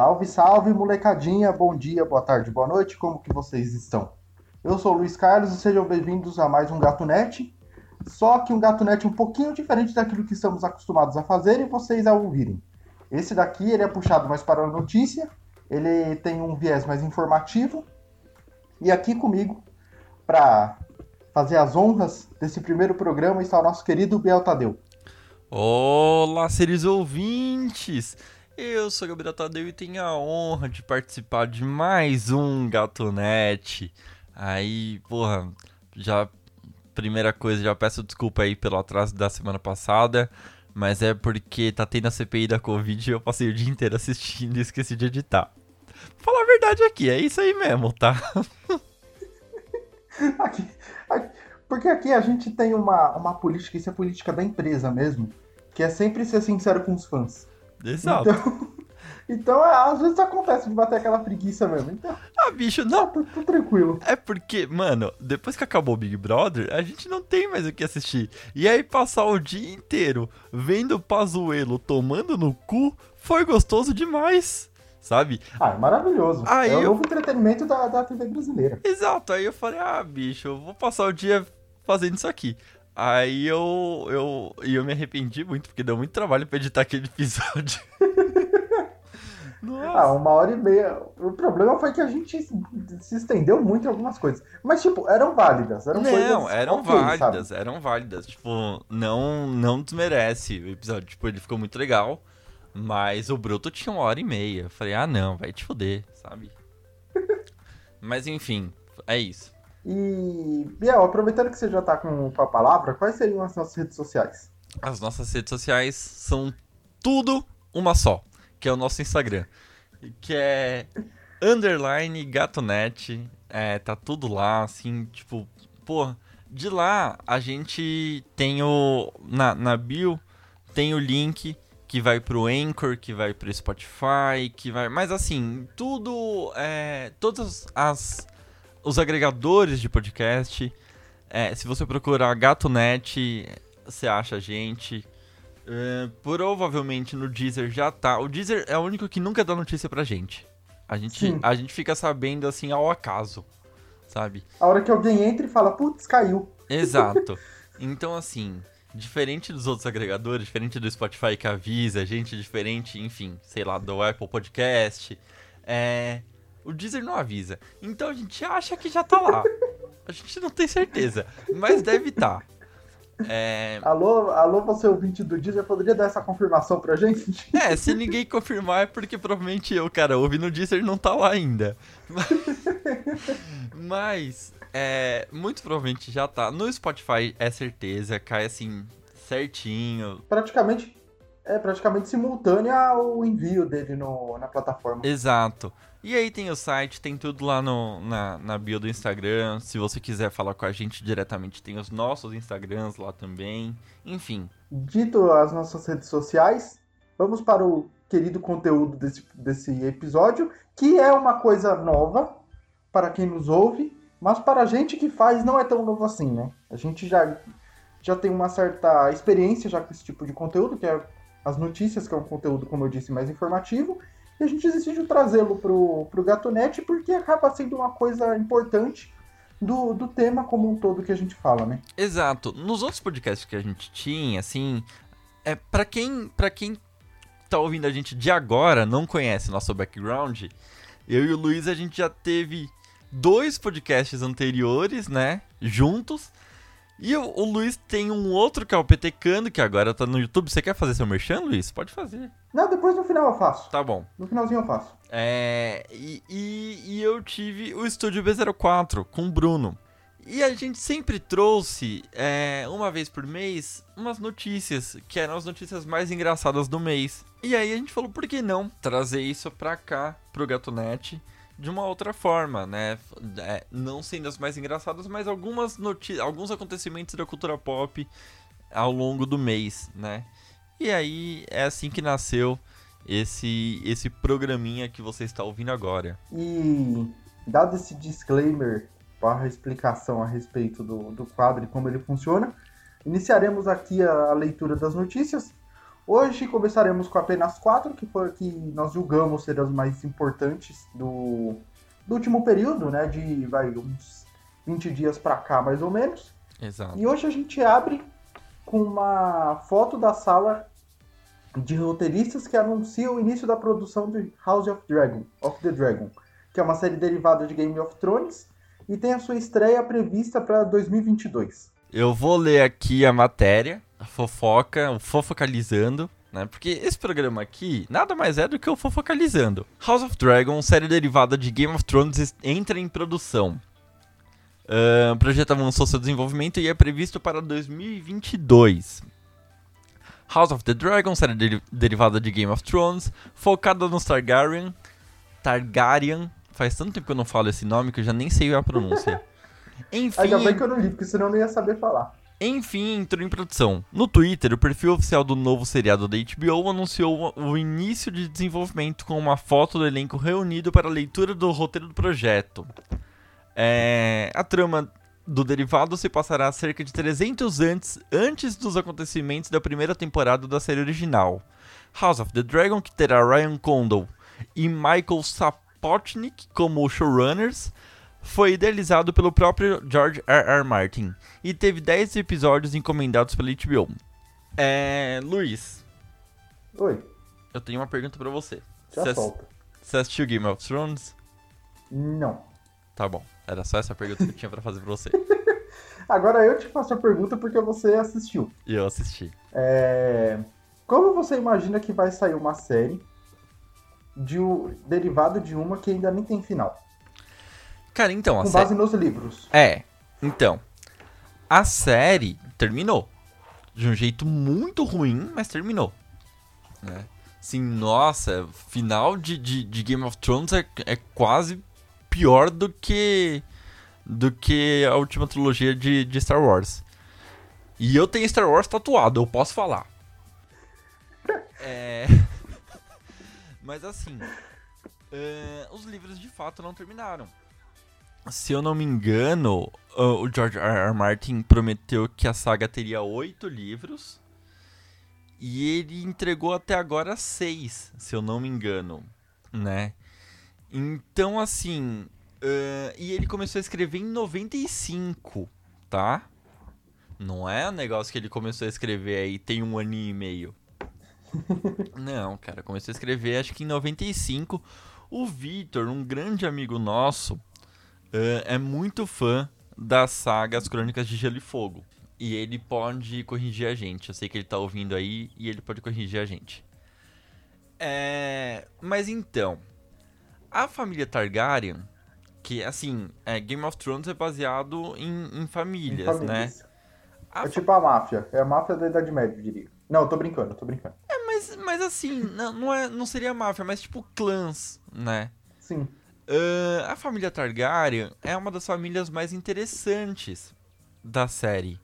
Salve, salve, molecadinha. Bom dia, boa tarde, boa noite. Como que vocês estão? Eu sou o Luiz Carlos e sejam bem-vindos a mais um Gato Net. Só que um Gato Net um pouquinho diferente daquilo que estamos acostumados a fazer e vocês a ouvirem. Esse daqui ele é puxado mais para a notícia, ele tem um viés mais informativo. E aqui comigo, para fazer as honras desse primeiro programa, está o nosso querido Biel Tadeu. Olá, seres ouvintes! Eu sou Gabriel Tadeu e tenho a honra de participar de mais um Gatonete. Aí, porra, já. Primeira coisa, já peço desculpa aí pelo atraso da semana passada, mas é porque tá tendo a CPI da Covid e eu passei o dia inteiro assistindo e esqueci de editar. Vou falar a verdade aqui, é isso aí mesmo, tá? aqui, aqui, porque aqui a gente tem uma, uma política, isso é política da empresa mesmo, que é sempre ser sincero com os fãs. Exato. Então, então é, às vezes acontece de bater aquela preguiça mesmo. Então, ah, bicho, não. Tá, tá tranquilo. É porque, mano, depois que acabou o Big Brother, a gente não tem mais o que assistir. E aí passar o dia inteiro vendo o Pazuelo tomando no cu foi gostoso demais. Sabe? Ah, é maravilhoso. Aí é o eu... novo entretenimento da, da TV brasileira. Exato. Aí eu falei, ah, bicho, eu vou passar o dia fazendo isso aqui. Aí eu, eu, eu me arrependi muito, porque deu muito trabalho pra editar aquele episódio. Nossa. Ah, uma hora e meia. O problema foi que a gente se estendeu muito em algumas coisas. Mas, tipo, eram válidas. Eram não, coisas eram okay, válidas, sabe? eram válidas. Tipo, não, não desmerece o episódio. Tipo, ele ficou muito legal. Mas o Bruto tinha uma hora e meia. Eu falei, ah, não, vai te foder, sabe? mas enfim, é isso. E, Biel, aproveitando que você já tá com, com a palavra, quais seriam as nossas redes sociais? As nossas redes sociais são tudo uma só, que é o nosso Instagram, que é underline gatonet, é, tá tudo lá, assim, tipo, pô, de lá a gente tem o, na, na bio, tem o link que vai pro Anchor, que vai pro Spotify, que vai, mas assim, tudo, é, todas as os agregadores de podcast. É, se você procurar GatoNet, você acha a gente. Uh, provavelmente no Deezer já tá. O Deezer é o único que nunca dá notícia pra gente. A gente, a gente fica sabendo assim ao acaso, sabe? A hora que alguém entra e fala, putz, caiu. Exato. Então, assim, diferente dos outros agregadores, diferente do Spotify que avisa a gente, diferente, enfim, sei lá, do Apple Podcast, é, o Deezer não avisa. Então a gente acha que já tá lá. A gente não tem certeza, mas deve estar. Tá. É... Alô, alô, você ouvinte do Deezer, poderia dar essa confirmação pra gente? É, se ninguém confirmar é porque provavelmente eu, cara, ouvi no Deezer não tá lá ainda. Mas, é, muito provavelmente já tá. No Spotify é certeza, cai assim, certinho. Praticamente, é praticamente simultâneo ao envio dele no, na plataforma. Exato. E aí tem o site, tem tudo lá no, na, na bio do Instagram. Se você quiser falar com a gente diretamente, tem os nossos Instagrams lá também. Enfim. Dito as nossas redes sociais, vamos para o querido conteúdo desse, desse episódio, que é uma coisa nova para quem nos ouve, mas para a gente que faz não é tão novo assim, né? A gente já, já tem uma certa experiência já com esse tipo de conteúdo, que é as notícias, que é um conteúdo, como eu disse, mais informativo. E a gente decidiu trazê-lo pro, pro Gatonete porque acaba sendo uma coisa importante do, do tema como um todo que a gente fala, né? Exato. Nos outros podcasts que a gente tinha, assim, é para quem para quem tá ouvindo a gente de agora, não conhece nosso background, eu e o Luiz a gente já teve dois podcasts anteriores, né, juntos. E o, o, Luiz tem um outro que é o PTcando, que agora tá no YouTube. Você quer fazer seu merchan, Luiz? Pode fazer. Não, depois no final eu faço. Tá bom. No finalzinho eu faço. É. E, e, e eu tive o Estúdio B04 com o Bruno. E a gente sempre trouxe, é, uma vez por mês, umas notícias, que eram as notícias mais engraçadas do mês. E aí a gente falou, por que não trazer isso pra cá, pro Gatonete? De uma outra forma, né? É, não sendo as mais engraçadas, mas algumas alguns acontecimentos da cultura pop ao longo do mês, né? E aí é assim que nasceu esse esse programinha que você está ouvindo agora. E dado esse disclaimer para explicação a respeito do, do quadro e como ele funciona, iniciaremos aqui a, a leitura das notícias. Hoje começaremos com apenas quatro, que foram que nós julgamos ser as mais importantes do, do último período, né? De vai, uns 20 dias para cá, mais ou menos. Exato. E hoje a gente abre com uma foto da sala de roteiristas que anuncia o início da produção de House of Dragon, of the Dragon, que é uma série derivada de Game of Thrones e tem a sua estreia prevista para 2022. Eu vou ler aqui a matéria, a fofoca, o fofocalizando, né? Porque esse programa aqui nada mais é do que o fofocalizando. House of Dragon, série derivada de Game of Thrones, entra em produção. Uh, o projeto avançou seu desenvolvimento e é previsto para 2022. House of the Dragon, série de derivada de Game of Thrones, focada nos Targaryen. Targaryen. Faz tanto tempo que eu não falo esse nome que eu já nem sei a pronúncia. Enfim. Ainda bem que eu não li, porque senão eu não ia saber falar. Enfim, entrou em produção. No Twitter, o perfil oficial do novo seriado da HBO anunciou o início de desenvolvimento com uma foto do elenco reunido para a leitura do roteiro do projeto. É, a trama do derivado se passará cerca de 300 antes, antes dos acontecimentos da primeira temporada da série original. House of the Dragon, que terá Ryan Condal e Michael Sapochnik como showrunners, foi idealizado pelo próprio George R. R. Martin e teve 10 episódios encomendados pela HBO. É. Luiz. Oi. Eu tenho uma pergunta para você. Já você, solta. Você assistiu Game of Thrones? Não. Tá bom. Era só essa pergunta que eu tinha para fazer pra você. Agora eu te faço a pergunta porque você assistiu. E eu assisti. É... Como você imagina que vai sair uma série de derivado de uma que ainda nem tem final? Cara, então, Com base nos livros. É. Então, a série terminou. De um jeito muito ruim, mas terminou. Né? Sim, nossa, final de, de, de Game of Thrones é, é quase pior do que do que a última trilogia de, de Star Wars. E eu tenho Star Wars tatuado, eu posso falar. É... Mas assim, uh, os livros de fato não terminaram. Se eu não me engano, o George R. R. Martin prometeu que a saga teria oito livros. E ele entregou até agora seis, se eu não me engano, né? Então, assim. Uh, e ele começou a escrever em 95, tá? Não é um negócio que ele começou a escrever aí tem um ano e meio. Não, cara, começou a escrever acho que em 95. O Victor, um grande amigo nosso, uh, é muito fã da saga As Crônicas de Gelo e Fogo. E ele pode corrigir a gente. Eu sei que ele tá ouvindo aí e ele pode corrigir a gente. É... Mas então, a família Targaryen, que assim, é, Game of Thrones é baseado em, em, famílias, em famílias, né? A é tipo a máfia. É a máfia da Idade Média, eu diria. Não, eu tô brincando, eu tô brincando. É, mas, mas assim, não, não, é, não seria máfia, mas tipo clãs, né? Sim. Uh, a família Targaryen é uma das famílias mais interessantes da série.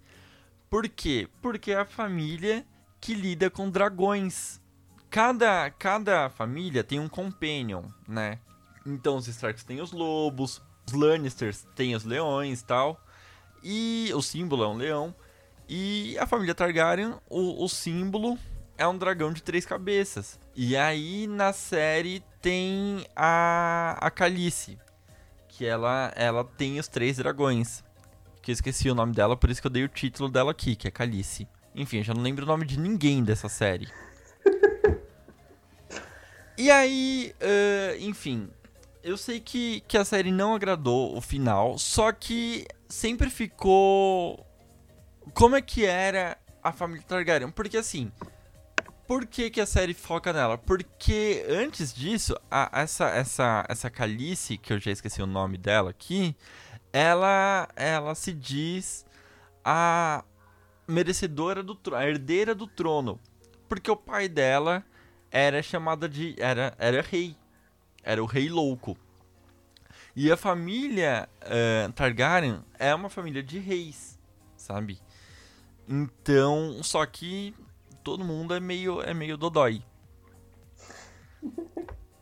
Por quê? Porque é a família que lida com dragões. Cada, cada família tem um companion, né? Então os Starks têm os lobos, os Lannisters têm os leões tal. E o símbolo é um leão. E a família Targaryen, o, o símbolo é um dragão de três cabeças. E aí na série tem a, a Calice, que ela, ela tem os três dragões. Que eu esqueci o nome dela, por isso que eu dei o título dela aqui, que é Calice. Enfim, eu já não lembro o nome de ninguém dessa série. e aí, uh, enfim, eu sei que, que a série não agradou o final, só que sempre ficou. Como é que era a família Targaryen? Porque assim. Por que, que a série foca nela? Porque antes disso, a, essa, essa, essa Calice, que eu já esqueci o nome dela aqui, ela, ela se diz a merecedora do trono, a herdeira do trono. Porque o pai dela era chamada de. era, era rei era o Rei Louco. E a família uh, Targaryen é uma família de reis, sabe? Então, só que todo mundo é meio, é meio dodói.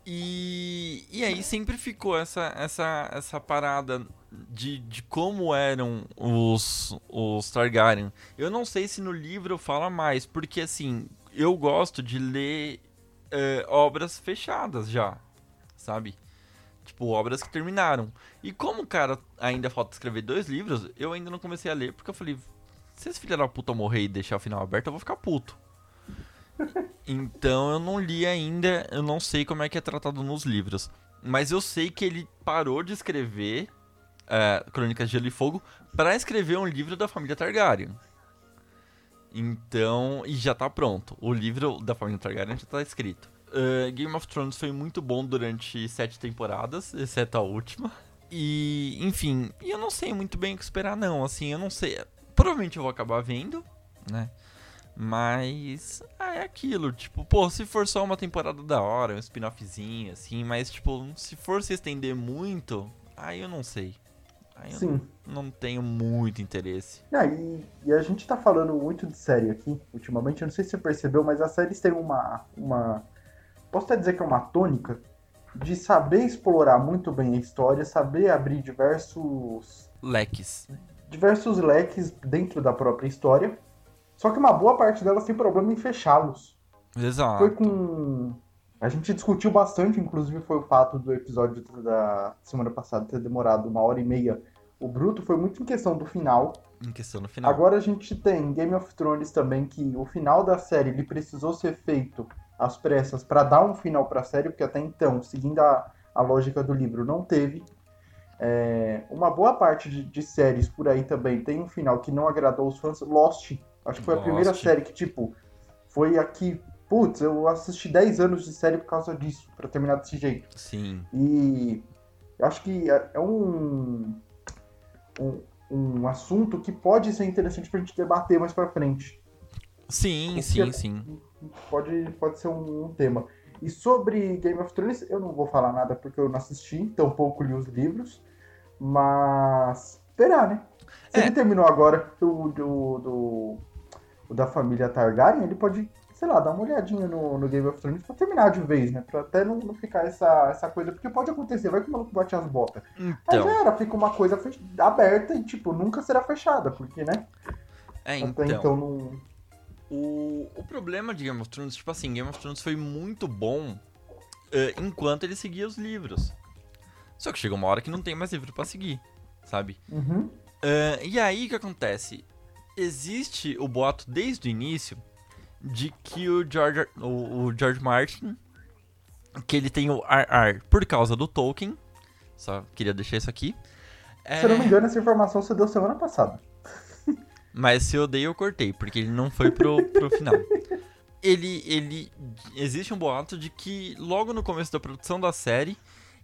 E, e aí sempre ficou essa, essa, essa parada de, de como eram os, os Targaryen. Eu não sei se no livro fala mais, porque assim, eu gosto de ler uh, obras fechadas já, sabe? Tipo, obras que terminaram. E como o cara ainda falta escrever dois livros, eu ainda não comecei a ler, porque eu falei, se esse filho da puta morrer e deixar o final aberto, eu vou ficar puto. Então eu não li ainda, eu não sei como é que é tratado nos livros. Mas eu sei que ele parou de escrever uh, Crônicas de Gelo e Fogo para escrever um livro da família Targaryen. Então, e já tá pronto. O livro da família Targaryen já tá escrito. Uh, Game of Thrones foi muito bom durante sete temporadas, exceto a última. E, enfim, eu não sei muito bem o que esperar, não. Assim, eu não sei. Provavelmente eu vou acabar vendo, né? Mas ah, é aquilo, tipo, pô, se for só uma temporada da hora, um spin-offzinho, assim, mas tipo, se for se estender muito, aí eu não sei. Aí Sim. Não, não, tenho muito interesse. Ah, e, e, a gente tá falando muito de série aqui, ultimamente. Eu não sei se você percebeu, mas as séries têm uma. uma posso até dizer que é uma tônica de saber explorar muito bem a história, saber abrir diversos. Leques. Diversos leques dentro da própria história. Só que uma boa parte delas tem problema em fechá-los. Exato. Foi com. A gente discutiu bastante, inclusive foi o fato do episódio da semana passada ter demorado uma hora e meia. O Bruto foi muito em questão do final. Em questão do final. Agora a gente tem Game of Thrones também, que o final da série ele precisou ser feito às pressas para dar um final para a série, porque até então, seguindo a, a lógica do livro, não teve. É, uma boa parte de, de, séries por aí também tem um final que não agradou os fãs. Lost, acho que foi a primeira série que, tipo, foi aqui putz, eu assisti 10 anos de série por causa disso, para terminar desse jeito. Sim. E acho que é, é um, um, um assunto que pode ser interessante pra gente debater mais pra frente. Sim, sim, sim. Pode, pode ser um, um, tema. E sobre Game of Thrones, eu não vou falar nada porque eu não assisti, tampouco li os livros. Mas. Esperar, né? Se é. terminou agora do, do, do, do, da família Targaryen, ele pode sei lá, dar uma olhadinha no, no Game of Thrones pra terminar de vez, né? Pra até não, não ficar essa, essa coisa, porque pode acontecer, vai que o maluco bate as botas. Então. Aí já era, fica uma coisa aberta e, tipo, nunca será fechada, porque, né? É, então. Até então não. O, o problema de Game of Thrones, tipo assim, Game of Thrones foi muito bom uh, enquanto ele seguia os livros. Só que chega uma hora que não tem mais livro para seguir, sabe? Uhum. Uh, e aí o que acontece? Existe o boato desde o início de que o George, o, o George Martin, que ele tem o RR por causa do Tolkien, só queria deixar isso aqui. É... Se eu não me engano, essa informação você deu semana passada. Mas se eu dei, eu cortei, porque ele não foi pro, pro final. Ele, ele. Existe um boato de que logo no começo da produção da série,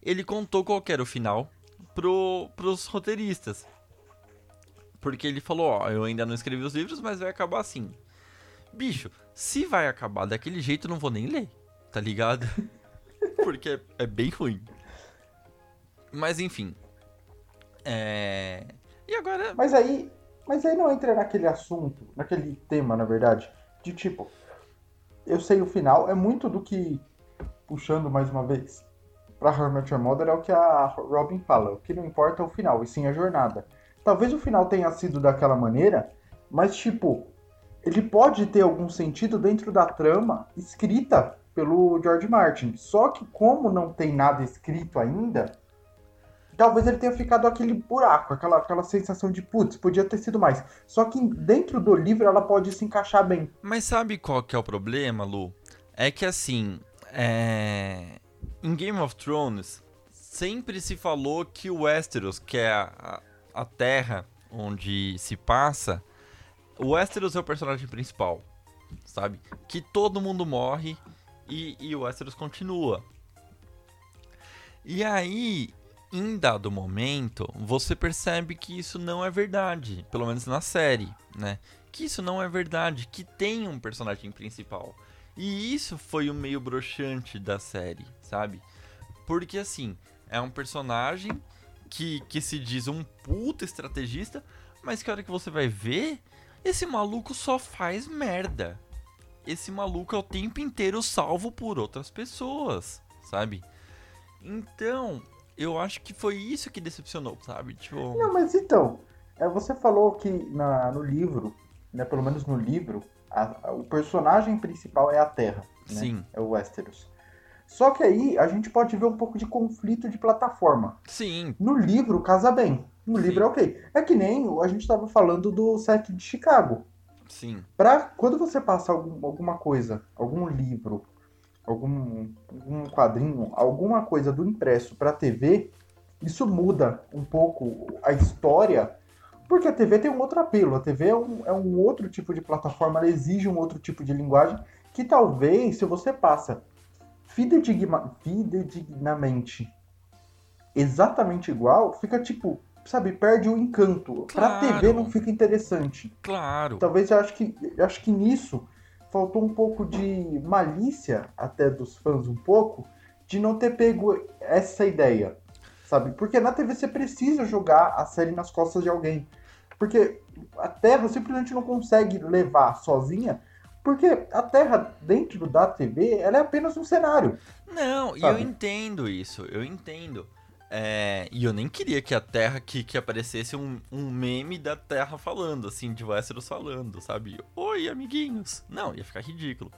ele contou qual era o final pro, pros roteiristas. Porque ele falou, ó, eu ainda não escrevi os livros, mas vai acabar assim. Bicho, se vai acabar daquele jeito, eu não vou nem ler, tá ligado? Porque é, é bem ruim. Mas enfim. É. E agora. Mas aí. Mas aí não entra naquele assunto, naquele tema, na verdade. De tipo. Eu sei o final, é muito do que. Puxando mais uma vez. Pra Hermit Mother é o que a Robin fala. O que não importa é o final, e sim a jornada. Talvez o final tenha sido daquela maneira, mas tipo, ele pode ter algum sentido dentro da trama escrita pelo George Martin. Só que como não tem nada escrito ainda, talvez ele tenha ficado aquele buraco, aquela, aquela sensação de putz, podia ter sido mais. Só que dentro do livro ela pode se encaixar bem. Mas sabe qual que é o problema, Lu? É que assim, é... em Game of Thrones sempre se falou que o Westeros, que é a, a terra onde se passa, o Westeros é o personagem principal, sabe? Que todo mundo morre e, e o Westeros continua. E aí, em dado momento, você percebe que isso não é verdade, pelo menos na série, né? Que isso não é verdade, que tem um personagem principal. E isso foi o meio broxante da série, sabe? Porque assim, é um personagem que, que se diz um puta estrategista, mas que a hora que você vai ver, esse maluco só faz merda. Esse maluco é o tempo inteiro salvo por outras pessoas, sabe? Então, eu acho que foi isso que decepcionou, sabe? Tipo... Não, mas então, é, você falou que na, no livro, né, pelo menos no livro, A, a, o personagem principal é a Terra. Né? Sim. É o Westeros. Só que aí a gente pode ver um pouco de conflito de plataforma. Sim. No livro, casa bem. No Sim. livro é ok. É que nem a gente estava falando do set de Chicago. Sim. Pra, quando você passa algum, alguma coisa, algum livro, algum, algum quadrinho, alguma coisa do impresso para TV, isso muda um pouco a história, porque a TV tem um outro apelo. A TV é um, é um outro tipo de plataforma, ela exige um outro tipo de linguagem, que talvez, se você passa fidedigma, fidedignamente exatamente igual, fica tipo, sabe, perde o encanto. Pra Claro. TV não fica interessante. Claro. Talvez eu acho que eu acho que nisso faltou um pouco de malícia até dos fãs um pouco de não ter pego essa ideia, sabe? Porque na TV você precisa jogar a série nas costas de alguém, porque a Terra simplesmente não consegue levar sozinha, porque a Terra dentro da TV ela é apenas um cenário. Não, e eu entendo isso, eu entendo. É, e eu nem queria que a Terra, que, que aparecesse um, um meme da Terra falando, assim, de Westeros falando, sabe? Oi, amiguinhos. Não, ia ficar ridículo.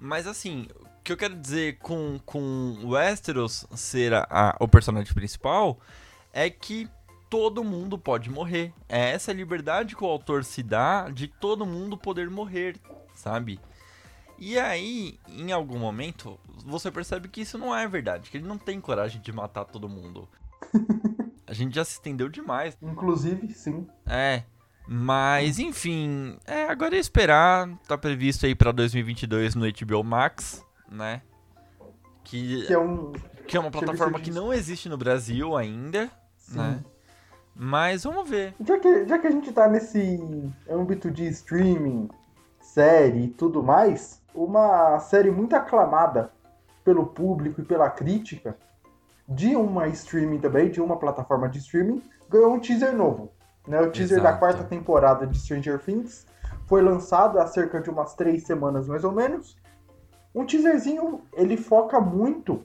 Mas assim, o que eu quero dizer com, com Westeros ser a, a- o personagem principal é que todo mundo pode morrer. É essa liberdade que o autor se dá de todo mundo poder morrer, sabe? E aí, em algum momento, você percebe que isso não é verdade, que ele não tem coragem de matar todo mundo. A gente já se estendeu demais. Inclusive, sim, É. Mas, enfim, é, agora é esperar. Tá previsto aí pra 2022 no HBO Max, né? Que, que é um que é uma plataforma que não existe no Brasil ainda, sim. né? Mas vamos ver. Já que, já que a gente tá nesse âmbito de streaming, série e tudo mais, uma série muito aclamada pelo público e pela crítica, de uma streaming também, de uma plataforma de streaming, ganhou um teaser novo. Né? O teaser da Exato. quarta temporada de Stranger Things foi lançado há cerca de umas três semanas mais ou menos. Um teaserzinho, ele foca muito,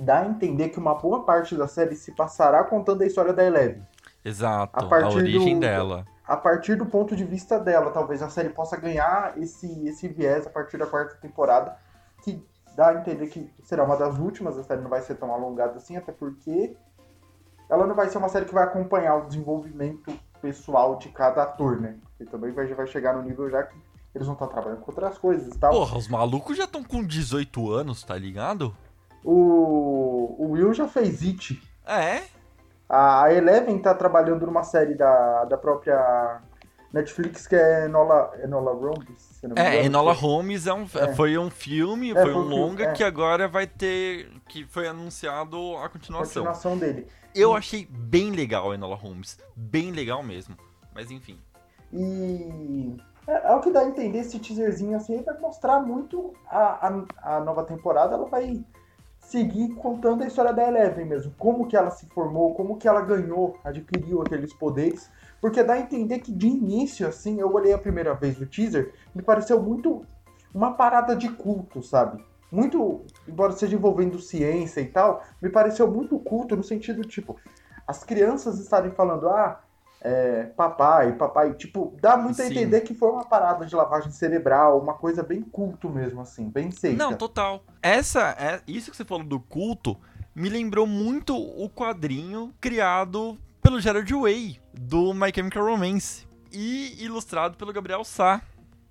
dá a entender que uma boa parte da série se passará contando a história da Eleven Exato, A a, partir origem do- dela. A partir do ponto de vista dela. Talvez a série possa ganhar esse, esse viés a partir da quarta temporada, que dá a entender que será uma das últimas. A série não vai ser tão alongada assim, até porque ela não vai ser uma série que vai acompanhar o desenvolvimento pessoal de cada ator, né? Porque também vai, vai chegar no nível já que eles vão estar trabalhando com outras coisas e tal. Porra, os malucos já estão com 18 anos, tá ligado? O, o Will já fez It. É, A Eleven tá trabalhando numa série da, da própria Netflix que é Enola, Enola Holmes, É, Enola Holmes é um, É. foi um filme, É, foi um um filme, longa é. que agora vai ter. que foi anunciado a continuação. continuação dele. Eu achei bem legal a Enola Holmes. Bem legal mesmo. Mas enfim. E é, é o que dá a entender esse teaserzinho assim, vai mostrar muito a, a, a nova temporada, ela vai seguir contando a história da Eleven mesmo, como que ela se formou, como que ela ganhou, adquiriu aqueles poderes, porque dá a entender que de início, assim, eu olhei a primeira vez o teaser, me pareceu muito uma parada de culto, sabe? Muito, embora seja envolvendo ciência e tal, me pareceu muito culto no sentido, tipo, as crianças estarem falando, ah, é, papai, papai, tipo, dá muito a Sim. entender que foi uma parada de lavagem cerebral, uma coisa bem culto mesmo, assim, bem seita. Não, total. Essa é isso que você falou do culto me lembrou muito o quadrinho criado pelo Gerard Way do My Chemical Romance e ilustrado pelo Gabriel Sá.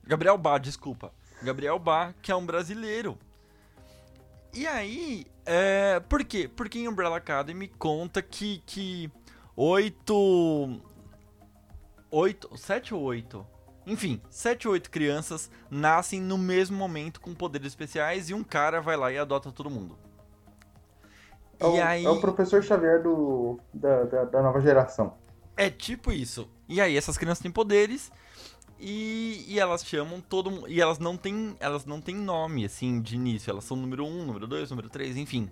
Gabriel Bá, desculpa. Gabriel Bá, que é um brasileiro. E aí, é, por quê? Porque em Umbrella Academy conta que que oito oito, sete ou oito enfim, 7 ou 8 crianças nascem no mesmo momento com poderes especiais e um cara vai lá e adota todo mundo. É o, e aí. é o professor Xavier do, da, da, da nova geração. É tipo isso. E aí essas crianças têm poderes e, e elas chamam todo mundo. E elas não têm. Elas não têm nome, assim, de início. Elas são número 1, número 2, número 3, enfim.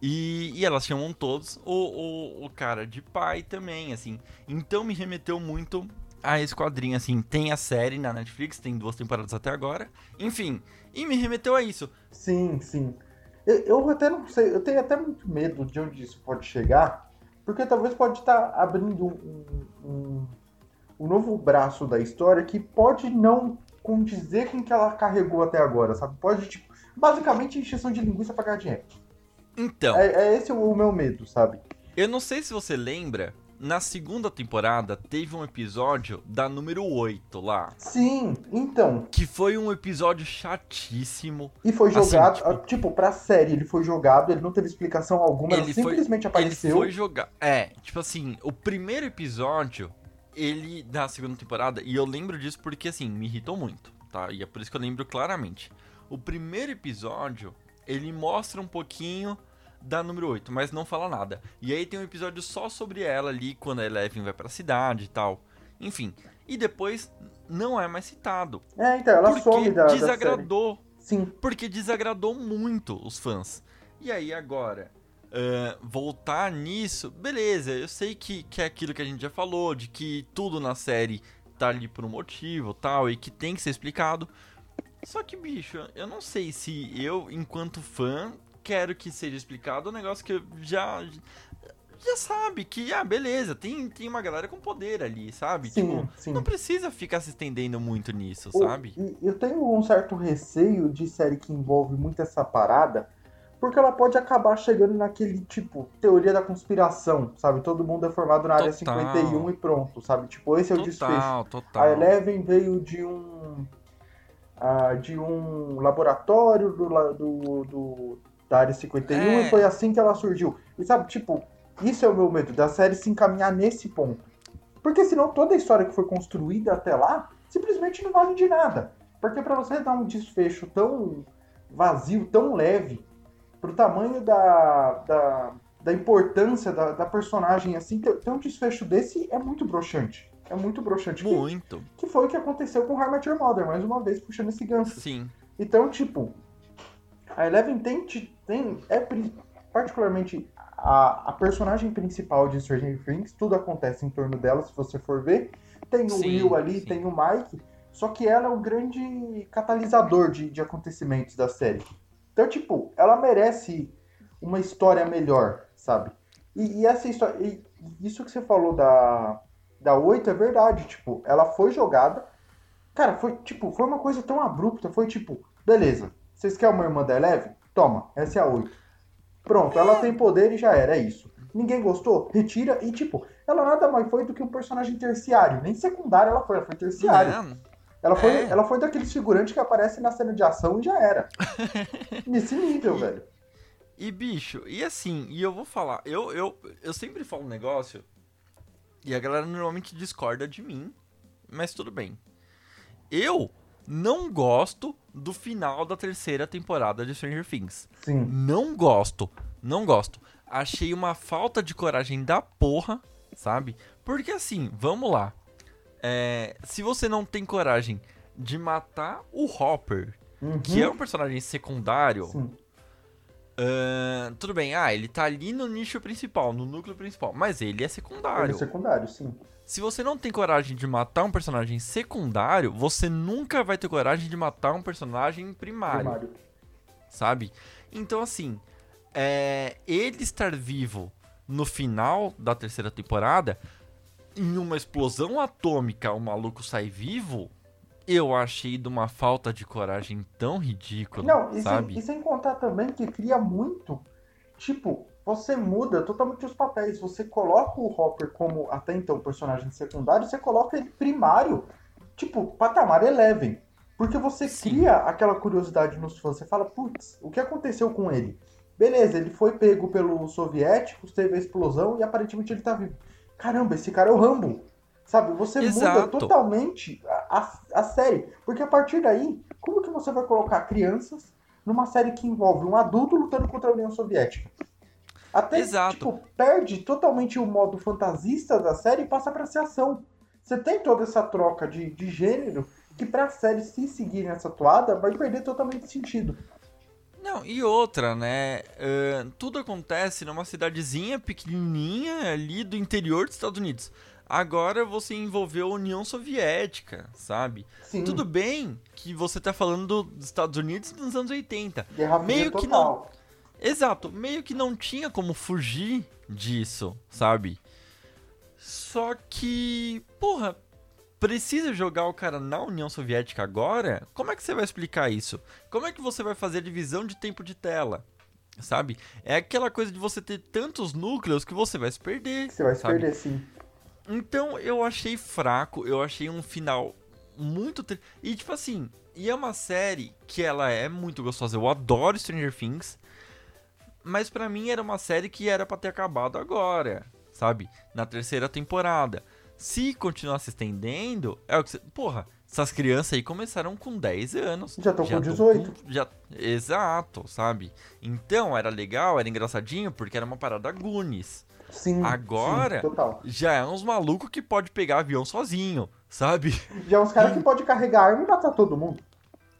E, e elas chamam todos o, o, o cara de pai também, assim. Então me remeteu muito a esse quadrinho, assim. Tem a série na Netflix, tem duas temporadas até agora. Enfim, e me remeteu a isso. Sim, sim. Eu, eu até não sei, eu tenho até muito medo de onde isso pode chegar, porque talvez pode estar abrindo um, um, um novo braço da história que pode não condizer com o que ela carregou até agora, sabe? Pode, tipo, basicamente encheção de linguiça pra ganhar dinheiro. Então, É, é esse o meu medo, sabe? eu não sei se você lembra, na segunda temporada teve um episódio da número 8 lá. Sim, então. Que foi um episódio chatíssimo. E foi Assim, jogado, tipo- ah, tipo, pra série, ele foi jogado, ele não teve explicação alguma, Ele foi- simplesmente apareceu. Ele foi jogar. É, tipo assim, o primeiro episódio, ele da segunda temporada, e eu lembro disso porque assim, me irritou muito, tá? E é por isso que eu lembro claramente. O primeiro episódio, ele mostra um pouquinho da número 8, mas não fala nada. E aí tem um episódio só sobre ela ali, quando a Eleven vai pra cidade e tal. Enfim. E depois não é mais citado. É, então, ela porque some da, da desagradou Sim, porque desagradou muito os fãs. E aí agora, ah, voltar nisso, beleza, eu sei que, que é aquilo que a gente já falou, de que tudo na série tá ali por um motivo tal, e que tem que ser explicado. Só que, bicho, eu não sei se eu, enquanto fã, quero que seja explicado um negócio que eu já. Já sabe que, ah, beleza, tem, tem uma galera com poder ali, sabe? sim, tipo, sim. não precisa ficar se estendendo muito nisso, O- sabe? eu tenho um certo receio de série que envolve muito essa parada, porque ela pode acabar chegando naquele tipo, teoria da conspiração, sabe? Todo mundo é formado na área Total. 51 e pronto, sabe? Tipo, esse é o desfecho. Total, A. Eleven veio de um. ah, de um laboratório do, do, do- da área 51 É. e foi assim que ela surgiu. E sabe, tipo, isso é o meu medo, da série se encaminhar nesse ponto. Porque senão toda a história que foi construída até lá simplesmente não vale de nada. Porque pra você dar um desfecho tão vazio, tão leve, pro tamanho da, da, da importância da, da personagem assim, ter, ter um desfecho desse é muito broxante. É muito broxante. Que- Muito. que foi o que aconteceu com How I Met Your Mother, mais uma vez puxando esse gancho. Sim. Então, tipo, a Eleven tem, tem é particularmente a, a personagem principal de Stranger Things, tudo acontece em torno dela, se você for ver. Tem o Sim, Will ali, sim. tem o Mike, só que ela é o grande catalisador de, de acontecimentos da série. Então, tipo, ela merece uma história melhor, sabe? E, e essa história. e isso que você falou da, da 8 é verdade, tipo, ela foi jogada. Cara, foi tipo, foi uma coisa tão abrupta, foi tipo, beleza, vocês querem uma irmã da Eleven? Toma, essa é a 8. Pronto, ela tem poder e já era, é isso. Ninguém gostou? Retira e tipo, ela nada mais foi do que um personagem terciário, nem secundário ela foi, ela foi terciário. Não, Ela foi, É. ela foi daqueles figurantes que aparecem na cena de ação e já era. Nesse nível, E- velho. E bicho, e assim, e eu vou falar, eu, eu, eu sempre falo um negócio e a galera normalmente discorda de mim, mas tudo bem. Eu não gosto do final da terceira temporada de Stranger Things. Sim. Não gosto, não gosto. Achei uma falta de coragem da porra, sabe? Porque assim, vamos lá. É, se você não tem coragem de matar o Hopper, Uhum. que é um personagem secundário, Sim. Ahn, tudo bem, ah, ele tá ali no nicho principal, no núcleo principal, mas ele é Ele secundário. é secundário, sim. Se você não tem coragem de matar um personagem secundário, você nunca vai ter coragem de matar um personagem primário, Primário. sabe? Então, assim, é, ele estar vivo no final da terceira temporada, em uma explosão atômica, o maluco sai vivo, eu achei de uma falta de coragem tão ridícula, Não, e sabe? sem, e sem contar também que cria muito. Tipo, você muda totalmente os papéis. Você coloca o Hopper como até então personagem secundário, você coloca ele primário. Tipo, patamar Eleven. Porque você Sim. cria aquela curiosidade nos fãs. Você fala, putz, o que aconteceu com ele? Beleza, ele foi pego pelos soviéticos, teve a explosão e aparentemente ele tá vivo. Caramba, esse cara é o Rambo. Sabe, você muda Exato. totalmente a, a, a série. Porque a partir daí, como que você vai colocar crianças numa série que envolve um adulto lutando contra a União Soviética? Até, Exato. tipo, perde totalmente o modo fantasista da série e passa pra ser ação. Você tem toda essa troca de, de gênero que pra série se seguir nessa toada vai perder totalmente sentido. Não, e outra, né? ahn, tudo acontece numa cidadezinha pequenininha ali do interior dos Estados Unidos. Agora você envolveu a União Soviética, sabe? Sim, Tudo bem que você tá falando dos Estados Unidos nos anos 80. Guerra meio que total. Exato, meio que não tinha como fugir disso, sabe? Só que, porra, precisa jogar o cara na União Soviética agora, como é que você vai explicar isso? Como é que você vai fazer a divisão de tempo de tela? Sabe? É aquela coisa de você ter tantos núcleos que você vai se perder. Você vai se sabe? perder, sim. Então eu achei fraco, eu achei um final muito. tri- E tipo assim, e é uma série que ela é muito gostosa. Eu adoro Stranger Things. Mas pra mim era uma série que era pra ter acabado agora, sabe? Na terceira temporada. Se continuar se estendendo, é o que você. Porra, essas crianças aí começaram com 10 anos. Já tão com tão 18. com- já... Exato, sabe? Então era legal, era engraçadinho, porque era uma parada Goonies Sim. Agora- sim, já é uns malucos que pode pegar avião sozinho, sabe? Já é uns caras que podem carregar arma e matar todo mundo.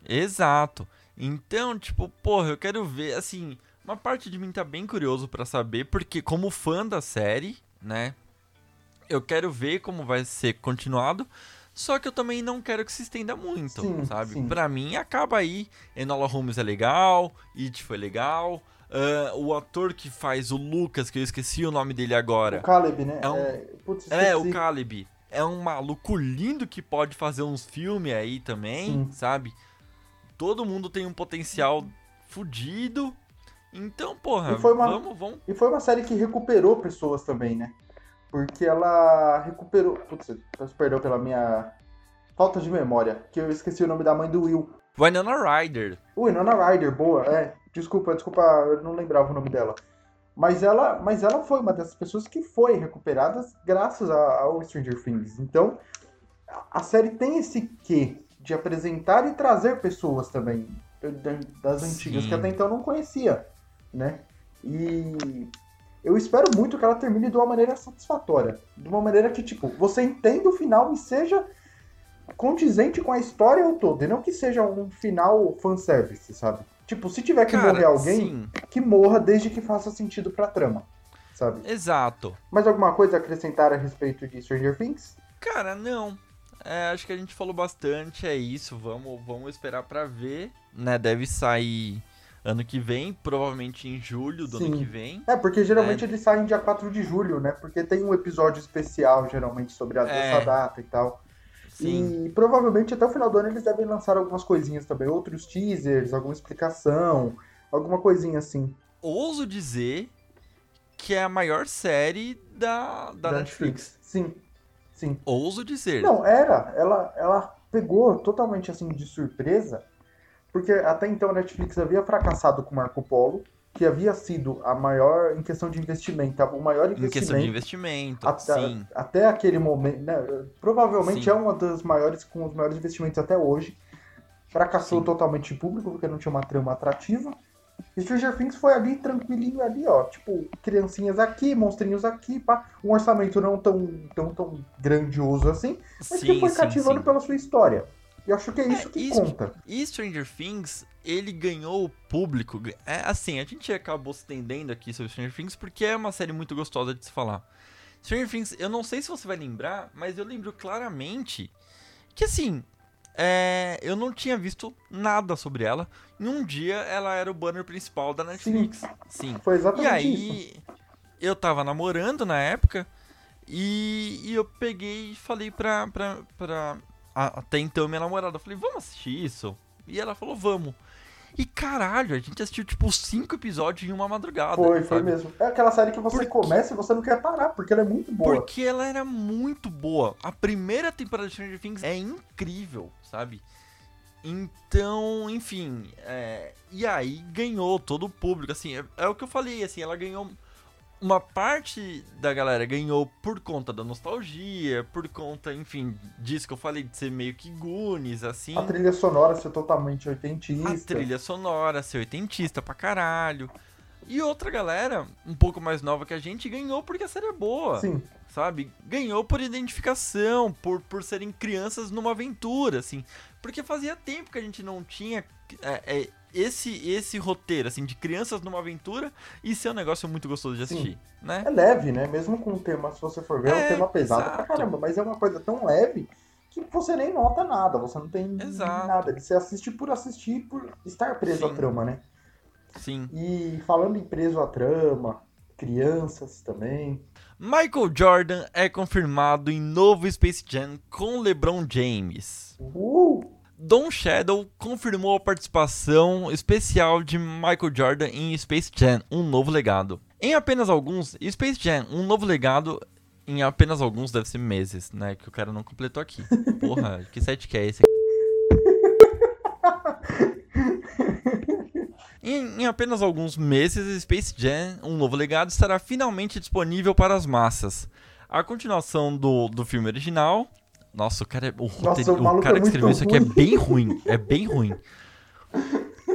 Exato. Então, tipo, porra, eu quero ver, assim, uma parte de mim tá bem curioso pra saber, porque como fã da série, né, eu quero ver como vai ser continuado, só que eu também não quero que se estenda muito, Sim, sabe? sim. Pra mim, acaba aí, Enola Holmes é legal, It foi legal, ah, o ator que faz o Lucas, que eu esqueci o nome dele agora, O Caleb, né? É um- putz, É, o Caleb. É um maluco lindo que pode fazer uns filmes aí também, Sim. sabe? Todo mundo tem um potencial fudido. Então, porra, E foi uma- vamos, vamos. E foi uma série que recuperou pessoas também, né? Porque ela recuperou. Putz, peço perdão pela minha falta de memória, que eu esqueci o nome da mãe do Will. Winona Ryder. Ui, Nona Ryder, boa, é. Desculpa, desculpa, eu não lembrava o nome dela. Mas ela, mas ela foi uma dessas pessoas que foi recuperada graças a- ao Stranger Things. Então, a- série tem esse quê de apresentar e trazer pessoas também da- das antigas Sim. que até então não conhecia, né? E eu espero muito que ela termine de uma maneira satisfatória, de uma maneira que tipo você entenda o final e seja condizente com a história toda, e não que seja um final fanservice, sabe? Tipo, se tiver que Cara, morrer alguém, sim, que morra desde que faça sentido pra trama, sabe? exato. Mais alguma coisa a acrescentar a respeito de Stranger Things? Cara, não. É, acho que a gente falou bastante, é isso. Vamos, vamos esperar pra ver, né? Deve sair ano que vem, provavelmente em julho do ano Sim. que vem. É, porque geralmente eles saem dia 4 de julho, né? Porque tem um episódio especial, geralmente, sobre a, É. essa data e tal. Sim. E provavelmente até o final do ano eles devem lançar algumas coisinhas também, outros teasers, alguma explicação, alguma coisinha assim. Ouso dizer que é a maior série da, da, Netflix. Sim, sim. Ouso dizer. Não, era. Ela, ela pegou totalmente assim de surpresa, porque até então a Netflix havia fracassado com Marco Polo, que havia sido a maior, em questão de investimento, o maior em questão de investimento investimento. até, Sim. até aquele momento. Né, provavelmente Sim. é uma das maiores, com os maiores investimentos até hoje. Fracassou Sim. totalmente em público, porque não tinha uma trama atrativa. E Stranger Things foi ali tranquilinho ali, ó. Tipo, criancinhas aqui, monstrinhos aqui, pá. Um orçamento não tão, tão, tão grandioso assim, mas que Sim, foi sim, cativando pela sua história. E eu acho que é isso É, que isso- conta. E Stranger Things, ele ganhou o público. É assim, a gente acabou se estendendo aqui sobre Stranger Things porque é uma série muito gostosa de se falar. Stranger Things, eu não sei se você vai lembrar, mas eu lembro claramente que assim, é, eu não tinha visto nada sobre ela. Em um dia ela era o banner principal da Netflix. Sim. Foi E exatamente isso. aí, eu tava namorando na época e, e eu peguei e falei pra, pra, pra até então minha namorada, eu falei, vamos assistir isso? E ela falou, vamos. E caralho, a gente assistiu tipo cinco episódios em uma madrugada. Foi, foi sabe? mesmo. É aquela série que você Porque- começa e você não quer parar, porque ela é muito boa. Porque ela era muito boa. A primeira temporada de Stranger Things é incrível, sabe? Então, enfim, é, e aí ganhou todo o público, assim, é, é o que eu falei, assim, ela ganhou uma parte da galera ganhou por conta da nostalgia, por conta, enfim, disso que eu falei de ser meio que Goonies, assim. A trilha sonora ser totalmente oitentista. A trilha sonora, ser oitentista pra caralho. E outra galera, um pouco mais nova que a gente, ganhou porque a série é boa Sim, sabe? Ganhou por identificação, por, por serem crianças numa aventura, assim. Porque fazia tempo que a gente não tinha é, é, esse esse roteiro, assim, de crianças numa aventura e ser um negócio muito gostoso de assistir, né? é leve, né? Mesmo com o tema, se você for ver, é um É, tema pesado pra exato. caramba. Mas é uma coisa tão leve que você nem nota nada. Você não tem Exato. nada. Você assiste por assistir, por estar preso à Sim. trama, né? Sim. E falando em preso à trama, crianças também. Michael Jordan é confirmado em novo Space Jam com LeBron James. Uh! Don Shadow confirmou a participação especial de Michael Jordan em Space Jam, um novo legado. Em apenas alguns, Space Jam, um novo legado, em apenas alguns deve ser meses, né? Que o cara não completou aqui. Porra, que site que é esse? Em, em, apenas alguns meses, Space Jam, um novo legado, estará finalmente disponível para as massas. A continuação do, do filme original. Nossa, o cara, é, o, Nossa, o, o cara é que escreveu isso aqui é ruim. bem ruim. É bem ruim.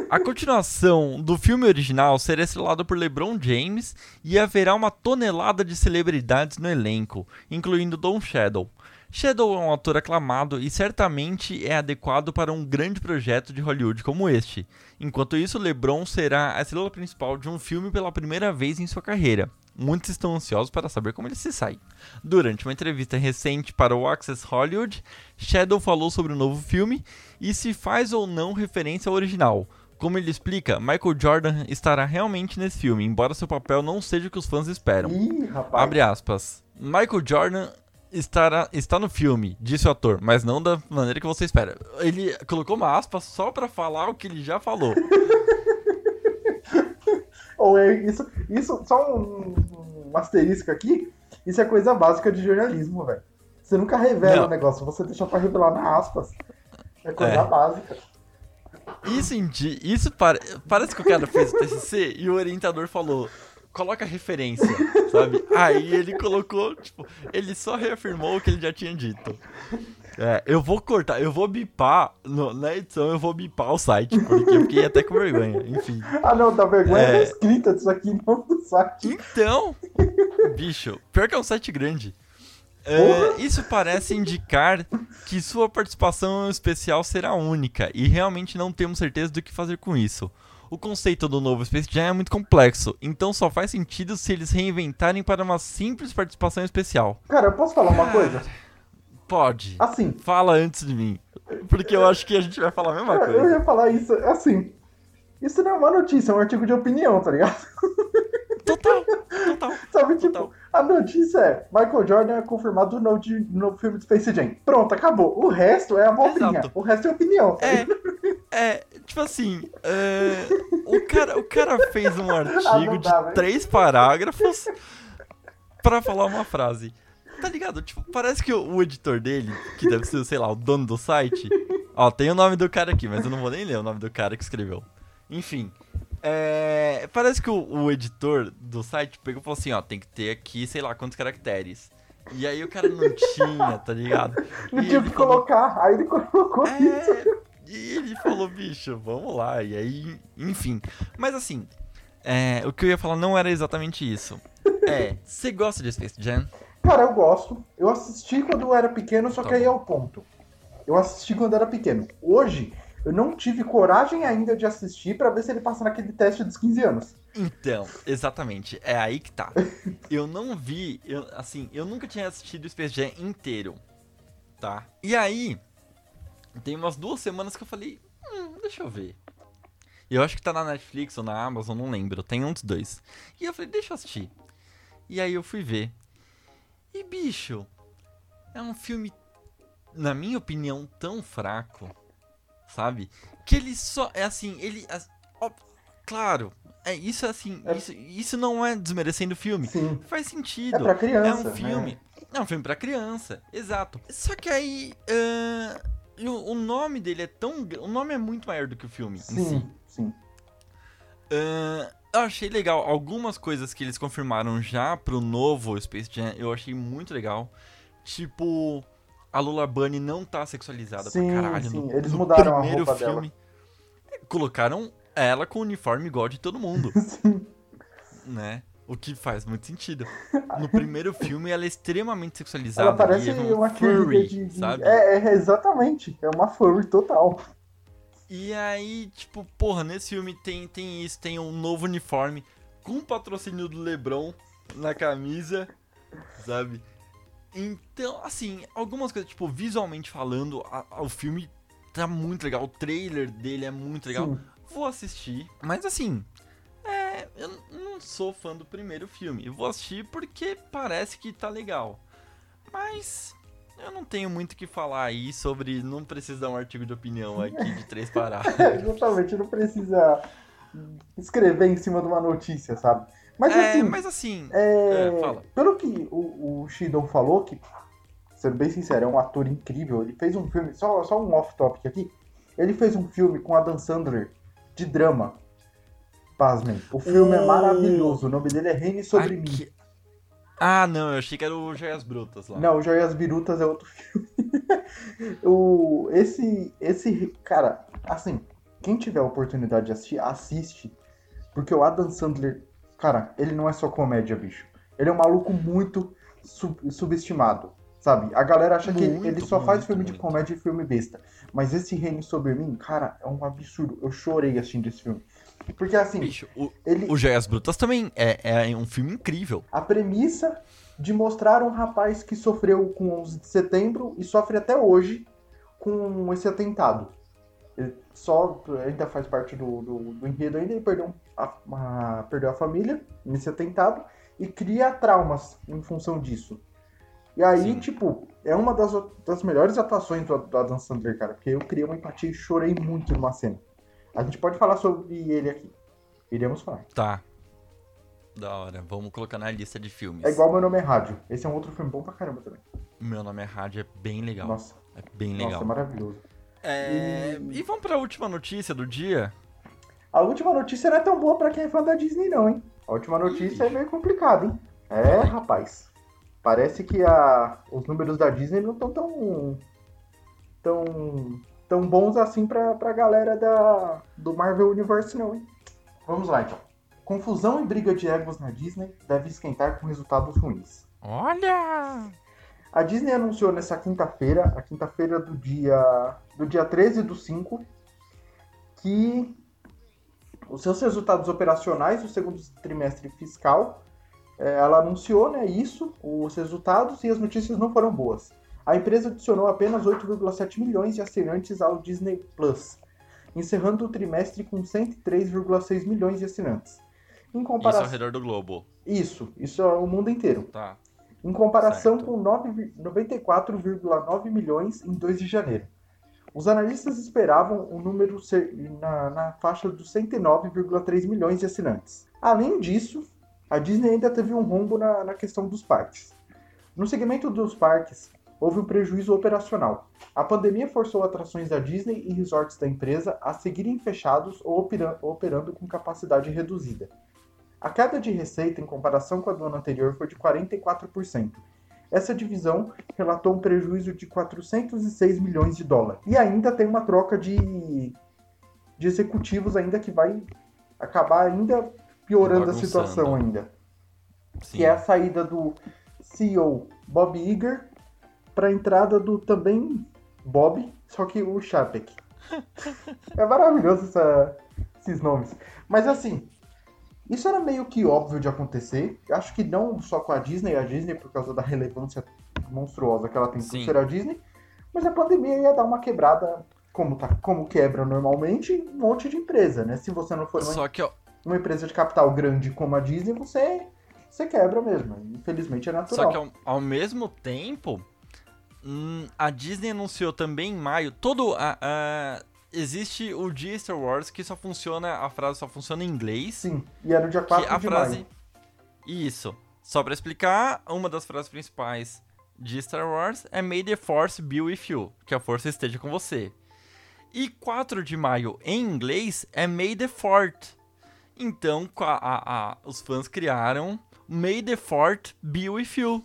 A continuação do filme original será estrelado por LeBron James e haverá uma tonelada de celebridades no elenco, incluindo Don Shadow. Shadow é um ator aclamado e certamente é adequado para um grande projeto de Hollywood como este. Enquanto isso, LeBron será a estrela principal de um filme pela primeira vez em sua carreira. Muitos estão ansiosos para saber como ele se sai. Durante uma entrevista recente para o Access Hollywood, Shadow falou sobre o novo filme e se faz ou não referência ao original. Como ele explica, Michael Jordan estará realmente nesse filme, embora seu papel não seja o que os fãs esperam. Ih. Abre aspas. Michael Jordan estará, está no filme, disse o ator, mas não da maneira que você espera. Ele colocou uma aspa só pra falar o que ele já falou. Ou é isso, isso, só um, um asterisco aqui. Isso é coisa básica de jornalismo, velho. Você nunca revela o negócio, você deixa pra revelar na aspas. É coisa É. básica. Isso, isso pare- parece que o cara fez o TCC e o orientador falou, coloca referência, sabe? Aí ele colocou, tipo, ele só reafirmou o que ele já tinha dito. É, eu vou cortar, eu vou bipar, no- na edição eu vou bipar o site, porque eu fiquei até com vergonha, enfim. Ah, não, dá vergonha É. da escrita disso aqui, não do site. Então, bicho, pior que é um site grande. É, isso parece indicar que sua participação especial será única e realmente não temos certeza do que fazer com isso. O conceito do novo Space Jam é muito complexo, então só faz sentido se eles reinventarem para uma simples participação especial. Cara, eu posso falar uma coisa? Pode. Assim, Fala antes de mim, porque eu acho que a gente vai falar a mesma eu coisa. ia falar isso, assim. Isso não é uma notícia, é um artigo de opinião, tá ligado? Total, total. Sabe, tipo, Total. a notícia é Michael Jordan é confirmado no, de- no filme do Space Jam. Pronto, acabou. O resto é abobrinha. Exato. O resto é opinião. tá É, é, tipo assim, é, o, cara, o cara fez um artigo Ah, dá, de três parágrafos pra falar uma frase. Tá ligado? Tipo, parece que o, o editor dele, que deve ser, sei lá, o dono do site. Ó, tem o nome do cara aqui, mas eu não vou nem ler o nome do cara que escreveu. Enfim. É, parece que o, o editor do site pegou e falou assim, ó, tem que ter aqui, sei lá, quantos caracteres. E aí o cara não tinha, tá ligado? Não tinha ele que falou, colocar. Aí ele colocou isso. é, e ele falou, bicho, vamos lá. E aí, enfim. Mas assim, é, o que eu ia falar não era exatamente isso. É, você gosta de Space Jam? Cara, eu gosto. Eu assisti quando eu era pequeno, só Tá que aí é o ponto. Eu assisti quando eu era pequeno. Hoje, eu não tive coragem ainda de assistir pra ver se ele passa naquele teste dos 15 anos. Então, exatamente, é aí que tá. Eu não vi, eu, assim, eu nunca tinha assistido o Space Jam inteiro, tá? E aí, tem umas duas semanas que eu falei, hum, deixa eu ver. Eu acho que tá na Netflix ou na Amazon, não lembro, tem um dos dois. E eu falei, deixa eu assistir. E aí eu fui ver. E bicho, é um filme, na minha opinião, tão fraco, sabe? Que ele só, é assim, ele, ó, claro, é isso é assim, É- isso, isso não é desmerecendo o filme. Sim. Faz sentido. É pra criança. É um né? filme. É um filme pra criança, exato. Só que aí. e o, o nome dele é tão. O nome é muito maior do que o filme em si. Sim, sim. Eu achei legal. Algumas coisas que eles confirmaram já pro novo Space Jam, eu achei muito legal. Tipo, a Lula Bunny não tá sexualizada Sim, pra caralho. sim. No, Eles no mudaram a primeiro roupa dela. filme. Colocaram ela com o uniforme igual de todo mundo, Sim. né? O que faz muito sentido. No primeiro filme, ela é extremamente sexualizada. Ela parece é uma furry, de, de- sabe? É, é, exatamente. É uma furry total. E aí, tipo, porra, nesse filme tem, tem isso, tem um novo uniforme com patrocínio do Lebron na camisa, sabe? Então, assim, algumas coisas, tipo, visualmente falando, a- a- o filme tá muito legal, o trailer dele é muito legal. Sim. Vou assistir, mas assim, é, eu não sou fã do primeiro filme. Eu vou assistir porque parece que tá legal. Mas eu não tenho muito o que falar aí sobre. Não precisa dar um artigo de opinião aqui de três parágrafos. É, Justamente, não precisa escrever em cima de uma notícia, sabe? Mas é, assim, mas assim. é, é, pelo que o, o Shidon falou, que, sendo bem sincero, é um ator incrível. Ele fez um filme, só, só um off-topic aqui. Ele fez um filme com Adam Sandler de drama. Pasmem. O filme é Uh. maravilhoso. O nome dele é Reine Sobre Mim. Ah, não, eu achei que era o Joias Brutas lá. Não, o Joias Virutas é outro filme. o, esse, esse, cara, assim, quem tiver a oportunidade de assistir, assiste. Porque o Adam Sandler, cara, ele não é só comédia, bicho. Ele é um maluco muito sub- subestimado, sabe? A galera acha que ele, Muito, só faz muito, filme de muito. comédia e filme besta. Mas esse Reino Sobre Mim, cara, é um absurdo. Eu chorei assistindo esse filme. Porque, assim, Bicho, o, ele, o Joias Brutas também é, é um filme incrível. a premissa de mostrar um rapaz que sofreu com 11 de setembro e sofre até hoje com esse atentado. Ele só ainda faz parte do, do, do enredo ainda, ele perdeu a, uma- perdeu a família nesse atentado e cria traumas em função disso. E aí, Sim. tipo, é uma das, das melhores atuações do, do Adam Sandler, cara, porque eu criei uma empatia e chorei muito numa cena. A gente pode falar sobre ele aqui. Iremos falar. Tá. Da hora, vamos colocar na lista de filmes. É igual Meu Nome é Rádio. Esse é um outro filme bom pra caramba também. Meu nome é Rádio, é bem legal. Nossa, É bem nossa, legal. é maravilhoso. É, E- E vamos pra última notícia do dia? A última notícia não é tão boa pra quem é fã da Disney, não, hein? A última notícia é meio complicada, hein? É, rapaz. Parece que a... os números da Disney não estão tão... tão. Tão bons assim pra, pra galera da... do Marvel Universe, não, hein? Vamos lá, então. Confusão e briga de egos na Disney deve esquentar com resultados ruins. Olha! A Disney anunciou nessa quinta-feira, a quinta-feira do dia do dia 13 do 5, que os seus resultados operacionais do segundo trimestre fiscal, eh, ela anunciou né, isso, os resultados, e as notícias não foram boas. A empresa adicionou apenas 8,7 milhões de assinantes ao Disney Plus, encerrando o trimestre com 103,6 milhões de assinantes. Em Isso ao comparação... redor do globo. Isso, isso é o mundo inteiro Tá. em comparação Certo. com 9 94,9 milhões em 2 de janeiro. Os analistas esperavam um número ser na, na faixa dos 109,3 milhões de assinantes. Além disso, a Disney ainda teve um rombo na, na questão dos parques. No segmento dos parques, houve um prejuízo operacional. A pandemia forçou atrações da Disney e resorts da empresa a seguirem fechados ou opera- operando com capacidade reduzida. A queda de receita em comparação com a do ano anterior foi de 44%. Essa divisão relatou um prejuízo de 406 milhões de dólares. E ainda tem uma troca de, de executivos ainda que vai acabar ainda piorando a situação ainda. Sim. Que é a saída do CEO Bob Iger para a entrada do também Bob, só que o Chapek. é maravilhoso essa- esses nomes. Mas assim, isso era meio que óbvio de acontecer. Acho que não só com a Disney, a Disney por causa da relevância monstruosa que ela tem por Sim. ser a Disney, mas a pandemia ia dar uma quebrada, como, tá, como quebra normalmente, um monte de empresa, né? Se você não for uma, Só que, ó, uma empresa de capital grande como a Disney, você, você quebra mesmo. Infelizmente é natural. Só que ao, ao mesmo tempo, hum, a Disney anunciou também em maio, todo a, a- existe o dia Star Wars que só funciona, a frase só funciona em inglês. Sim, e era no dia que 4 a de frase maio. Isso. Só pra explicar, uma das frases principais de Star Wars é May the Force be with you, que a força esteja com você. E 4 de maio em inglês é May the Fourth. Então, a- a- os fãs criaram May the Fourth be with you.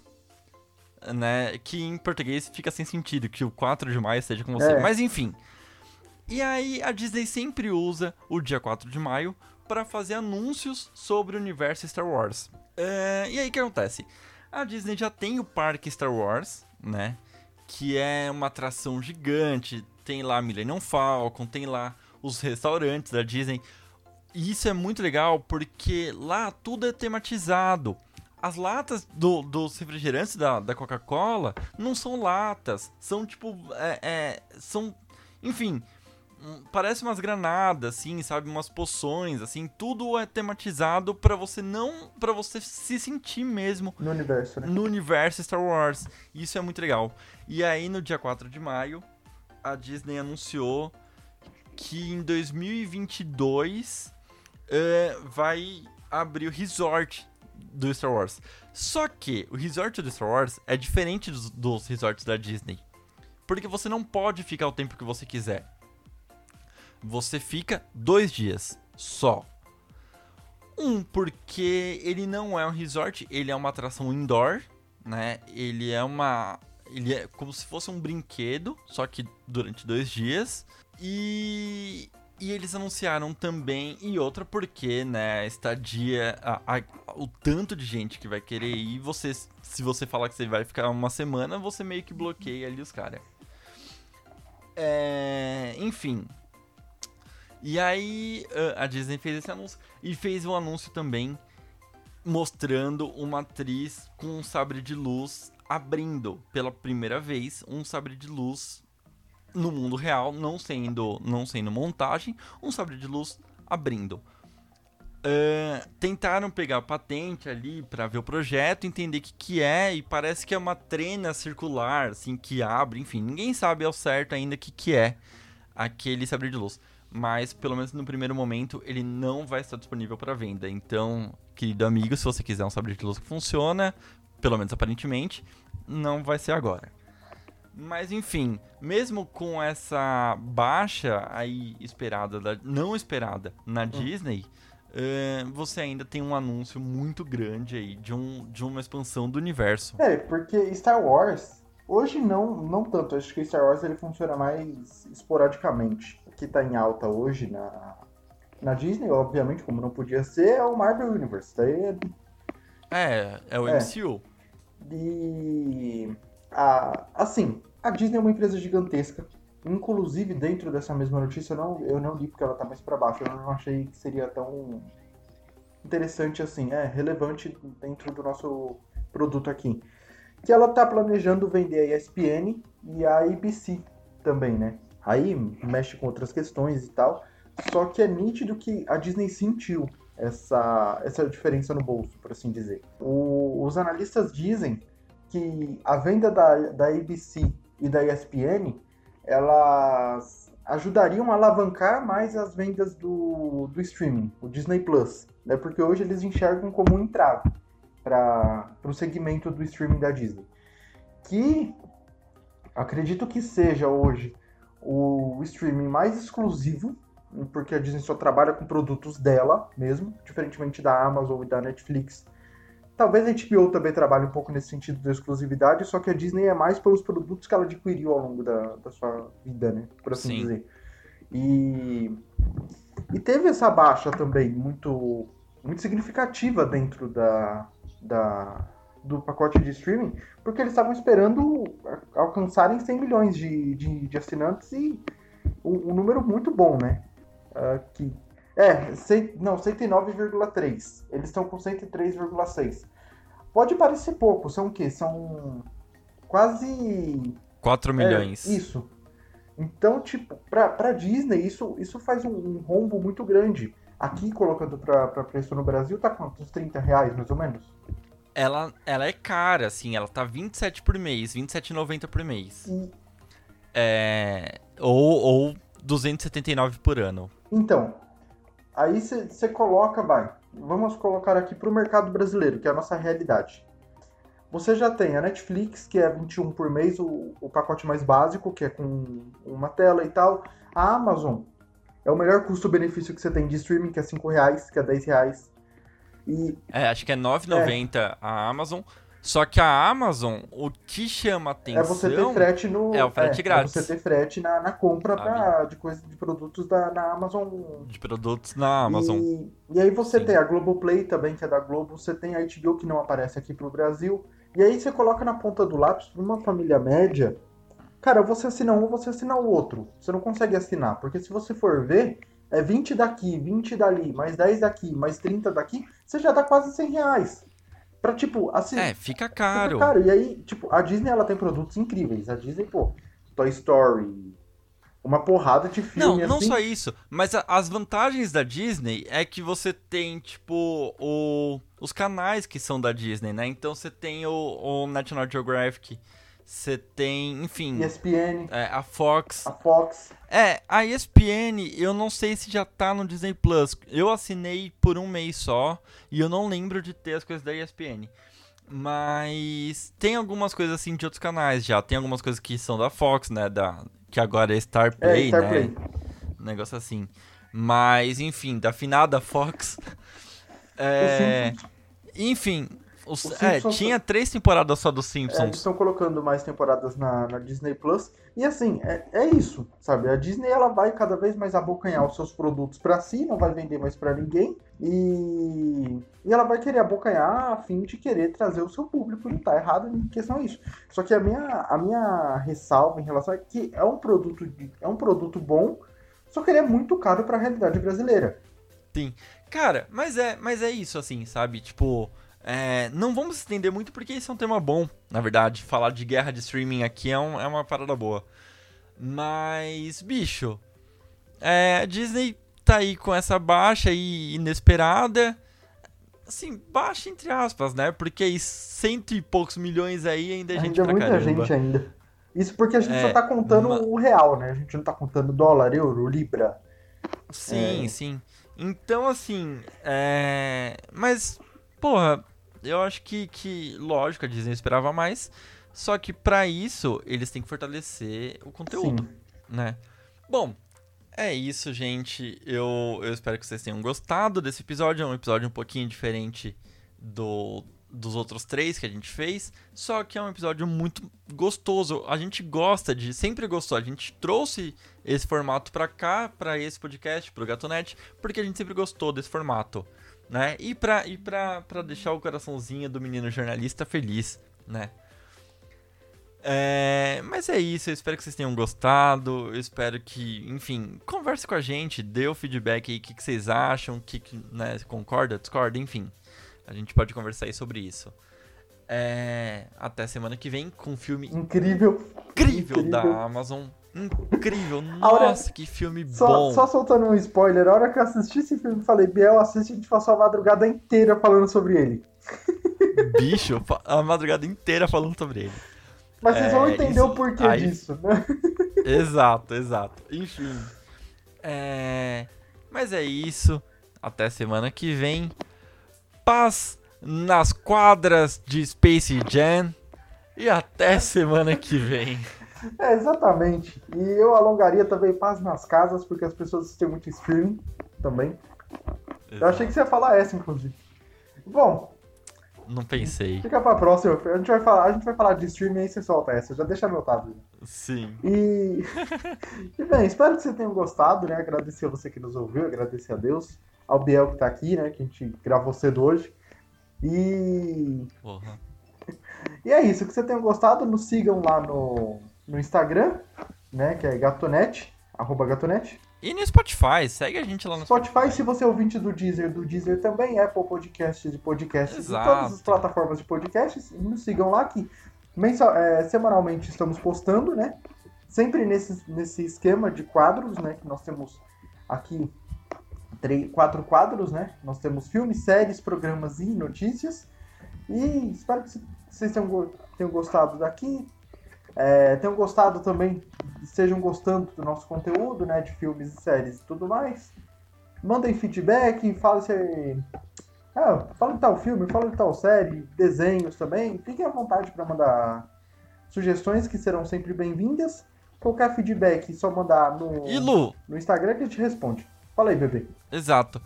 Né? Que em português fica sem sentido, que o 4 de maio esteja com você. É. Mas enfim. E aí a Disney sempre usa o dia 4 de maio para fazer anúncios sobre o universo Star Wars. É, e aí o que acontece? A Disney já tem o parque Star Wars, né? Que é uma atração gigante. Tem lá Millennium Falcon, tem lá os restaurantes da Disney. E isso é muito legal porque lá tudo é tematizado. As latas do- dos refrigerantes da, da Coca-Cola não são latas, são tipo. é- é, são. Enfim, um- parece umas granadas, assim, sabe? Umas poções, assim. Tudo é tematizado pra você não. para você se sentir mesmo No universo, né? no universo Star Wars. Isso é muito legal. E aí, no dia 4 de maio, a Disney anunciou que em 2022 eh, vai abrir o resort do Star Wars. Só que o resort do Star Wars é diferente dos, dos resorts da Disney. Porque você não pode ficar o tempo que você quiser. Você fica dois dias só. Um, porque ele não é um resort, ele é uma atração indoor, né? Ele é uma. Ele é como se fosse um brinquedo, só que durante dois dias. E. E eles anunciaram também, e outra porque, né, estadia, a- a- o tanto de gente que vai querer ir, você, se você falar que você vai ficar uma semana, você meio que bloqueia ali os caras. É, enfim. E aí a Disney fez esse anúncio e fez um anúncio também mostrando uma atriz com um sabre de luz abrindo pela primeira vez um sabre de luz no mundo real, não sendo não sendo montagem, um sabre de luz abrindo. Ah, tentaram pegar a patente ali pra ver o projeto, entender o que, que é, e parece que é uma trena circular, assim, que abre, enfim, ninguém sabe ao certo ainda o que, que é aquele sabre de luz. Mas, pelo menos no primeiro momento, ele não vai estar disponível para venda. Então, querido amigo, se você quiser um sabre de luz que funciona, pelo menos aparentemente, não vai ser agora. Mas enfim, mesmo com essa baixa aí esperada, da- não esperada na Disney, eh, você ainda tem um anúncio muito grande aí de, um, de uma expansão do universo. É, porque Star Wars, hoje não, não tanto. Acho que Star Wars ele funciona mais esporadicamente. O que tá em alta hoje na, na Disney, obviamente, como não podia ser, é o Marvel Universe. Daí é É, é o É. MCU. E a, assim, a Disney é uma empresa gigantesca. Inclusive, dentro dessa mesma notícia, eu não, eu não li porque ela tá mais pra baixo. Eu não achei que seria tão interessante assim, é relevante dentro do nosso produto aqui. Que ela tá planejando vender a ESPN e a ABC também, né? Aí mexe com outras questões e tal. Só que é nítido que a Disney sentiu essa, essa diferença no bolso, por assim dizer. O- os analistas dizem que a venda da, da ABC e da ESPN elas ajudariam a alavancar mais as vendas do, do streaming, o Disney Plus, né? Porque hoje eles enxergam como um entrave para o segmento do streaming da Disney, que acredito que seja hoje o streaming mais exclusivo, porque a Disney só trabalha com produtos dela mesmo, diferentemente da Amazon e da Netflix. Talvez a HBO também trabalhe um pouco nesse sentido da exclusividade, só que a Disney é mais pelos produtos que ela adquiriu ao longo da, da sua vida, né? Por assim Sim. dizer. E, e teve essa baixa também muito, muito significativa dentro da, da, do pacote de streaming, porque eles estavam esperando alcançarem 100 milhões de, de, de assinantes e um, um número muito bom, né? Ah, que, é, cem- não, 109,3. Eles estão com 103,6. Pode parecer pouco, são o quê? São quase 4 milhões. é, isso. Então, tipo, pra, pra Disney, isso, isso faz um, um rombo muito grande. Aqui, colocando pra, pra preço no Brasil, tá quanto? Uns 30 reais, mais ou menos? Ela, ela é cara, assim, ela tá 27 por mês, 27,90 por mês. E, É, ou, ou 279 por ano. então, aí você coloca, vai, vamos colocar aqui pro mercado brasileiro, que é a nossa realidade. Você já tem a Netflix, que é 21 por mês, o, o pacote mais básico, que é com uma tela e tal. A Amazon é o melhor custo-benefício que você tem de streaming, que é 5 reais, que é 10 reais. E É, acho que é 9,90 a Amazon. Só que a Amazon, o que chama atenção... É você ter frete no. é o frete grátis. É você ter frete na, na compra pra, de, coisa, de produtos da, na Amazon. de produtos na Amazon. E, e aí você Sim. tem a Globoplay também, que é da Globo. Você tem a HBO, que não aparece aqui pro Brasil. E aí você coloca na ponta do lápis pra uma família média. Cara, você assina um, você assina o outro. Você não consegue assinar. Porque se você for ver, é 20 daqui, 20 dali, mais 10 daqui, mais 30 daqui. Você já dá quase 100 reais. Pra, tipo, assim. É, fica caro. caro. E aí, tipo, a Disney ela tem produtos incríveis. A Disney, pô, Toy Story, uma porrada de filme Não, não assim. só isso, mas a- as vantagens da Disney é que você tem, tipo, o, os canais que são da Disney, né? Então você tem o, o National Geographic, você tem, enfim, ESPN, é, a Fox. a Fox. É, a ESPN, eu não sei se já tá no Disney Plus. Eu assinei por um mês só e eu não lembro de ter as coisas da ESPN. Mas tem algumas coisas assim de outros canais já. Tem algumas coisas que são da Fox, né? Da, que agora é Star É, Play, Star né? Play. Um negócio assim. Mas, enfim, da finada Fox. É, enfim, os- Os é, Simpsons- tinha três temporadas só dos é, eles Simpsons. estão colocando mais temporadas na, na Disney Plus. E assim, é, é isso, sabe? A Disney ela vai cada vez mais abocanhar os seus produtos pra si, não vai vender mais pra ninguém. E, e ela vai querer abocanhar a fim de querer trazer o seu público. Não tá errado em questão a isso. Só que a minha, a minha ressalva em relação é que é um produto, de- é um produto bom, só que ele é muito caro pra realidade brasileira. Cara, mas é, mas é isso, assim, sabe? Tipo, é, não vamos estender muito porque esse é um tema bom, na verdade. Falar de guerra de streaming aqui é, um- é uma parada boa. Mas, bicho, é, a Disney tá aí com essa baixa aí inesperada. Assim, baixa entre aspas, né? Porque aí cento e poucos milhões aí ainda é gente Ainda pra muita caramba. gente ainda. Isso porque a gente É, só tá contando ma- o real, né? A gente não tá contando dólar, euro, libra. Sim, É. sim. Então, assim, é... Mas, porra, eu acho que, que, lógico, a Disney esperava mais. Só que pra isso, eles têm que fortalecer o conteúdo, Sim. né? Bom, é isso, gente. Eu, eu espero que vocês tenham gostado desse episódio. É um episódio um pouquinho diferente do, dos outros três que a gente fez. Só que é um episódio muito gostoso. A gente gosta de. Sempre gostou. A gente trouxe esse formato pra cá, pra esse podcast, pro Gatonet, porque a gente sempre gostou desse formato. Né? E, pra, e pra, pra deixar o coraçãozinho do menino jornalista feliz, né? É, mas é isso, eu espero que vocês tenham gostado. Eu espero que, enfim, converse com a gente, dê o feedback aí, o que, que vocês acham, que, que né, concorda, discorda, enfim. A gente pode conversar aí sobre isso. É, até semana que vem com um filme Incrível. incrível, da incrível. Amazon. Incrível, nossa, que filme Só, bom. só soltando um spoiler, a hora que eu assisti esse filme, falei, Biel, assiste, a gente passou a madrugada inteira falando sobre ele. Bicho, a madrugada inteira falando sobre ele. Mas vocês vão É, entender isso- o porquê aí- disso, né? Exato, exato. Enfim. É... Mas é isso. Até semana que vem. Paz nas quadras de Space Jam. E até semana que vem. É, exatamente. E eu alongaria também paz nas casas, porque as pessoas assistem muito streaming também. Eu achei que você ia falar essa, inclusive. Bom, Não pensei. fica pra próxima. A gente vai falar, a gente vai falar de streaming aí você solta essa, já deixa anotado. Sim. E, e bem, espero que vocês tenham gostado, né? Agradecer a você que nos ouviu, agradecer a Deus, ao Biel que tá aqui, né? Que a gente gravou cedo hoje. E, Porra. e é isso, que vocês tenham gostado, nos sigam lá no, no Instagram, né? Que é Gatonet, arroba Gatonet. E no Spotify, segue a gente lá no Spotify, se você é ouvinte do Deezer, do Deezer também, Apple Podcasts e podcasts Exato. todas as plataformas de podcasts, nos sigam lá que mensal, é, semanalmente estamos postando, né? Sempre nesse, nesse esquema de quadros, né? Que nós temos aqui três, quatro quadros, né? Nós temos filmes, séries, programas e notícias. E espero que vocês tenham, tenham gostado daqui. É, tenham gostado também, estejam gostando do nosso conteúdo, né? De filmes e séries e tudo mais. Mandem feedback, falem se. Ah, fala de tal filme, fala de tal série, desenhos também. Fiquem à vontade para mandar sugestões que serão sempre bem-vindas. Qualquer feedback, só mandar no, E Lu, no Instagram que a gente responde. Fala aí, bebê. exato.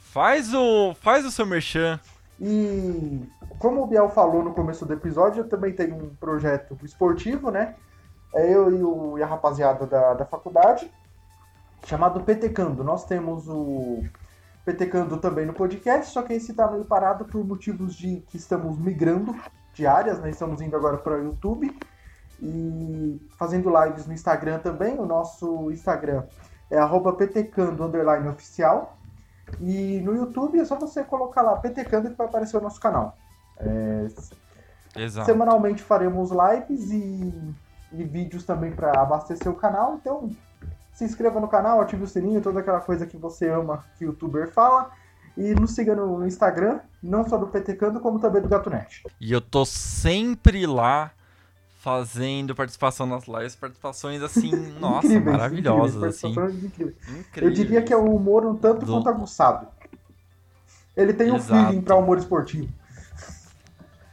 Faz o, faz o seu merchan. E como o Biel falou no começo do episódio, eu também tenho um projeto esportivo, né? É eu e, o, e a rapaziada da, da faculdade, chamado PTcando. Nós temos o PTcando também no podcast, só que esse tá meio parado por motivos de que estamos migrando de áreas, né? Estamos indo agora para o YouTube e fazendo lives no Instagram também. O nosso Instagram é arroba PTcando underline oficial. E no YouTube é só você colocar lá PTcando que vai aparecer o nosso canal. É, Exato. semanalmente faremos lives e, e vídeos também para abastecer o canal. Então se inscreva no canal, ative o sininho, toda aquela coisa que você ama que o youtuber fala. E nos siga no Instagram, não só do PTcando, como também do GatoNet. E eu tô sempre lá fazendo participação nas lives, participações assim, nossa, Incríveis, maravilhosas, incríveis, assim. incríveis. Eu diria que é um humor um tanto Do- quanto aguçado. Ele tem um Exato. feeling pra humor esportivo.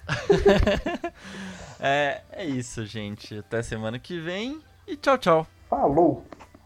É, é isso, gente. Até semana que vem e tchau, tchau. Falou!